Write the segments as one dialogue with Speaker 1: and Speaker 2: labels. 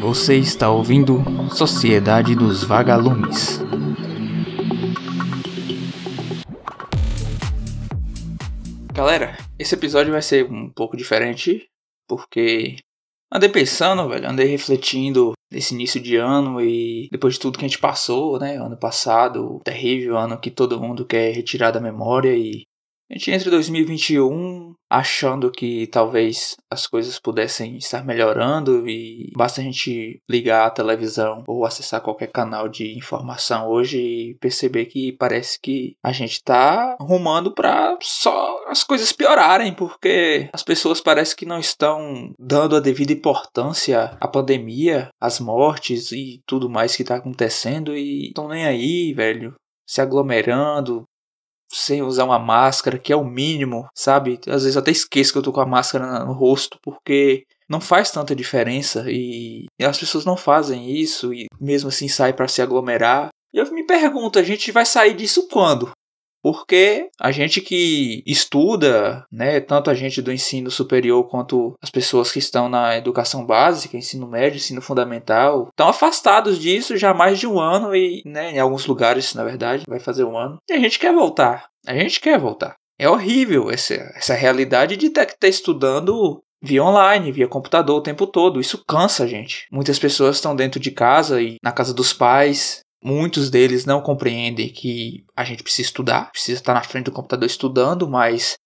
Speaker 1: Você está ouvindo Sociedade dos Vagalumes. Galera, esse episódio vai ser um pouco diferente porque andei pensando, velho, andei refletindo nesse início de ano e depois de tudo que a gente passou, né, ano passado, terrível ano que todo mundo quer retirar da memória e a gente entra em 2021 achando que talvez as coisas pudessem estar melhorando e basta a gente ligar a televisão ou acessar qualquer canal de informação hoje e perceber que parece que a gente está rumando para só as coisas piorarem, porque as pessoas parece que não estão dando a devida importância à pandemia, às mortes e tudo mais que está acontecendo e estão nem aí, velho se aglomerando, sem usar uma máscara, que é o mínimo, sabe? Às vezes até esqueço que eu tô com a máscara no rosto, porque não faz tanta diferença e, as pessoas não fazem isso e mesmo assim saem para se aglomerar. E eu me pergunto, a gente vai sair disso quando? Porque a gente que estuda, né, tanto a gente do ensino superior quanto as pessoas que estão na educação básica, ensino médio, ensino fundamental, estão afastados disso já há mais de um ano e, né, em alguns lugares, na verdade, vai fazer um ano. E a gente quer voltar. A gente quer voltar. É horrível essa, essa realidade de ter que estar estudando via online, via computador o tempo todo. Isso cansa a gente. Muitas pessoas estão dentro de casa e na casa dos pais, Muitos deles não compreendem que a gente precisa estudar, precisa estar na frente do computador estudando, mas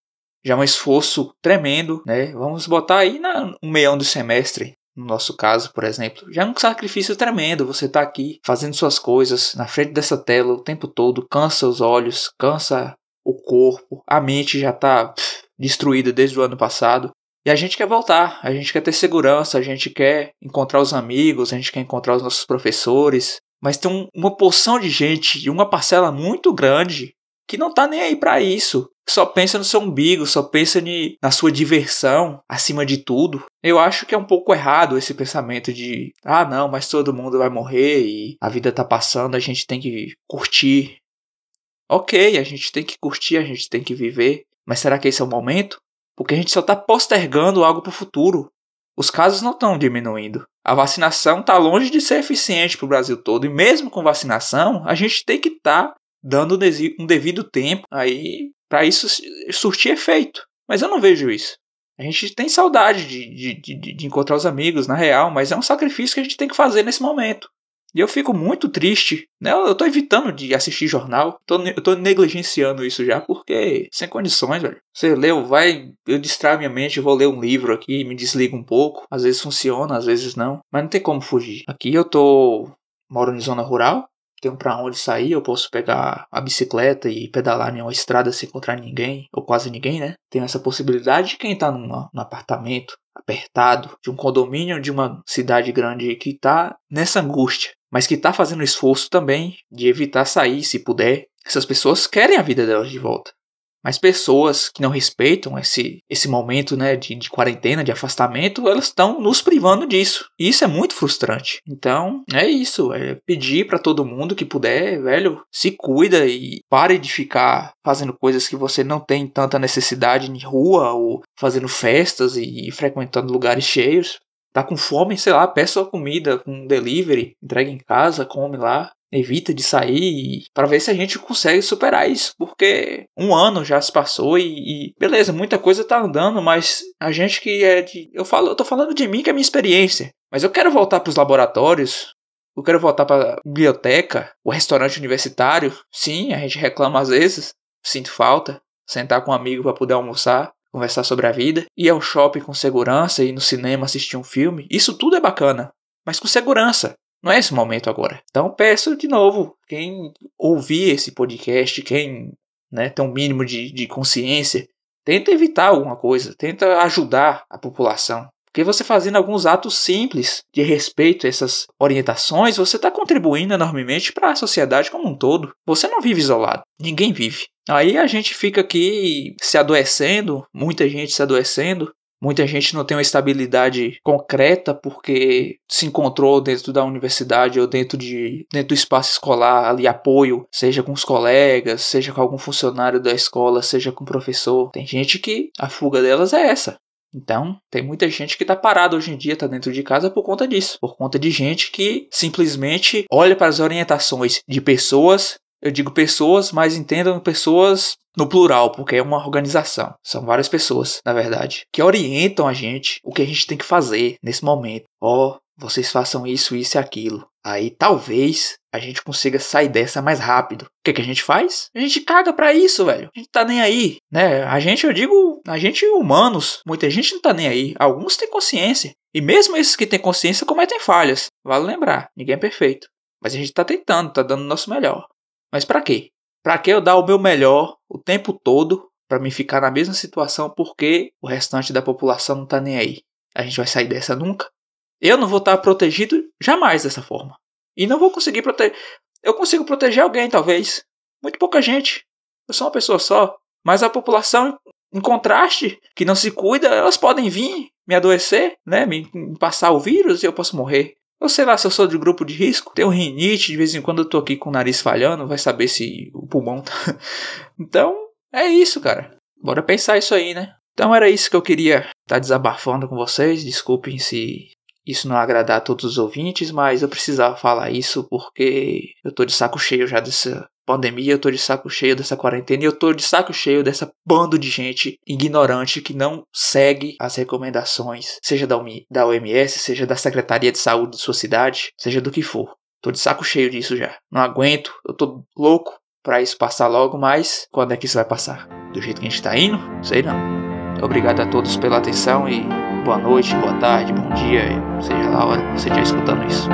Speaker 1: já é um esforço tremendo, né? Vamos botar aí na, um meião do semestre, no nosso caso, por exemplo. Já é um sacrifício tremendo você tá aqui fazendo suas coisas na frente dessa tela o tempo todo, cansa os olhos, cansa o corpo, a mente já está destruída desde o ano passado. E a gente quer voltar, a gente quer ter segurança, a gente quer encontrar os amigos, a gente quer encontrar os nossos professores, mas tem um, uma porção de gente, uma parcela muito grande, que não tá nem aí para isso. Só pensa no seu umbigo, só pensa ni, na sua diversão acima de tudo. Eu acho que é um pouco errado esse pensamento de, ah, não, mas todo mundo vai morrer e a vida tá passando, a gente tem que curtir. Ok, a gente tem que curtir, a gente tem que viver, mas será que esse é o momento? Porque a gente só tá postergando algo pro futuro. Os casos não estão diminuindo. A vacinação está longe de ser eficiente para o Brasil todo. E mesmo com vacinação, a gente tem que estar tá dando um devido tempo aí para isso surtir efeito. Mas eu não vejo isso. A gente tem saudade de, de, de, de encontrar os amigos, na real, mas é um sacrifício que a gente tem que fazer nesse momento. E eu fico muito triste, né? Eu tô evitando de assistir jornal. Tô, eu tô negligenciando isso já, porque sem condições, velho. Você leu, vai, eu distraio minha mente, vou ler um livro aqui, me desligo um pouco. Às vezes funciona, às vezes não. Mas não tem como fugir. Aqui eu tô. Moro em zona rural, tenho para onde sair, eu posso pegar a bicicleta e pedalar em uma estrada sem encontrar ninguém, ou quase ninguém, né? Tenho essa possibilidade de quem tá numa, num apartamento apertado, de um condomínio de uma cidade grande que tá nessa angústia mas que está fazendo esforço também de evitar sair se puder. Essas pessoas querem a vida delas de volta. Mas pessoas que não respeitam esse, esse momento né, de, de quarentena, de afastamento, elas estão nos privando disso. E isso é muito frustrante. Então, é isso. É pedir para todo mundo que puder, velho, se cuida e pare de ficar fazendo coisas que você não tem tanta necessidade em rua ou fazendo festas e frequentando lugares cheios tá com fome, sei lá, peça sua comida com delivery, entrega em casa, come lá, evita de sair para ver se a gente consegue superar isso, porque um ano já se passou e, e, beleza, muita coisa tá andando, mas a gente que é de, eu falo, eu tô falando de mim que é minha experiência, mas eu quero voltar para os laboratórios. Eu quero voltar para biblioteca, o restaurante universitário. Sim, a gente reclama às vezes, sinto falta, sentar com um amigo para poder almoçar conversar sobre a vida, ir ao shopping com segurança, ir no cinema assistir um filme, isso tudo é bacana, mas com segurança. Não é esse momento agora. Então peço de novo, quem ouvir esse podcast, quem né, tem um mínimo de, de consciência, tenta evitar alguma coisa, tenta ajudar a população. Porque você fazendo alguns atos simples de respeito a essas orientações, você está contribuindo enormemente para a sociedade como um todo. Você não vive isolado, ninguém vive. Aí a gente fica aqui se adoecendo, muita gente se adoecendo, Muita gente não tem uma estabilidade concreta porque se encontrou dentro da universidade ou dentro, de, dentro do espaço escolar ali apoio, seja com os colegas, seja com algum funcionário da escola, seja com o professor. Tem gente que a fuga delas é essa. Então, tem muita gente que tá parada hoje em dia, tá dentro de casa por conta disso. Por conta de gente que simplesmente olha para as orientações de pessoas. Eu digo pessoas, mas entendam pessoas no plural, porque é uma organização. São várias pessoas, na verdade, que orientam a gente o que a gente tem que fazer nesse momento. Ó, oh, vocês façam isso, isso e aquilo. Aí talvez a gente consiga sair dessa mais rápido. O que, que a gente faz? A gente caga pra isso, velho. A gente tá nem aí, né? A gente, eu digo, a gente humanos, muita gente não tá nem aí. Alguns têm consciência. E mesmo esses que têm consciência cometem falhas. Vale lembrar, ninguém é perfeito. Mas a gente tá tentando, tá dando o nosso melhor. Mas para quê? Pra que eu dar o meu melhor o tempo todo para me ficar na mesma situação porque o restante da população não tá nem aí? A gente vai sair dessa nunca? Eu não vou estar protegido jamais dessa forma. E não vou conseguir proteger. Eu consigo proteger alguém, talvez. Muito pouca gente. Eu sou uma pessoa só. Mas a população, em contraste, que não se cuida, elas podem vir me adoecer, né? Me, me passar o vírus e eu posso morrer. Eu sei lá se eu sou de grupo de risco, tenho rinite, de vez em quando eu tô aqui com o nariz falhando, vai saber se o pulmão tá. então, é isso, cara. Bora pensar isso aí, né? Então era isso que eu queria estar tá desabafando com vocês. Desculpem se isso não agradar a todos os ouvintes, mas eu precisava falar isso porque eu tô de saco cheio já dessa pandemia, eu tô de saco cheio dessa quarentena e eu tô de saco cheio dessa bando de gente ignorante que não segue as recomendações, seja da OMS, seja da Secretaria de Saúde de sua cidade, seja do que for. Tô de saco cheio disso já. Não aguento, eu tô louco para isso passar logo, mas quando é que isso vai passar? Do jeito que a gente tá indo? Sei não. Obrigado a todos pela atenção e boa noite, boa tarde, bom dia, seja lá a hora que você estiver escutando isso.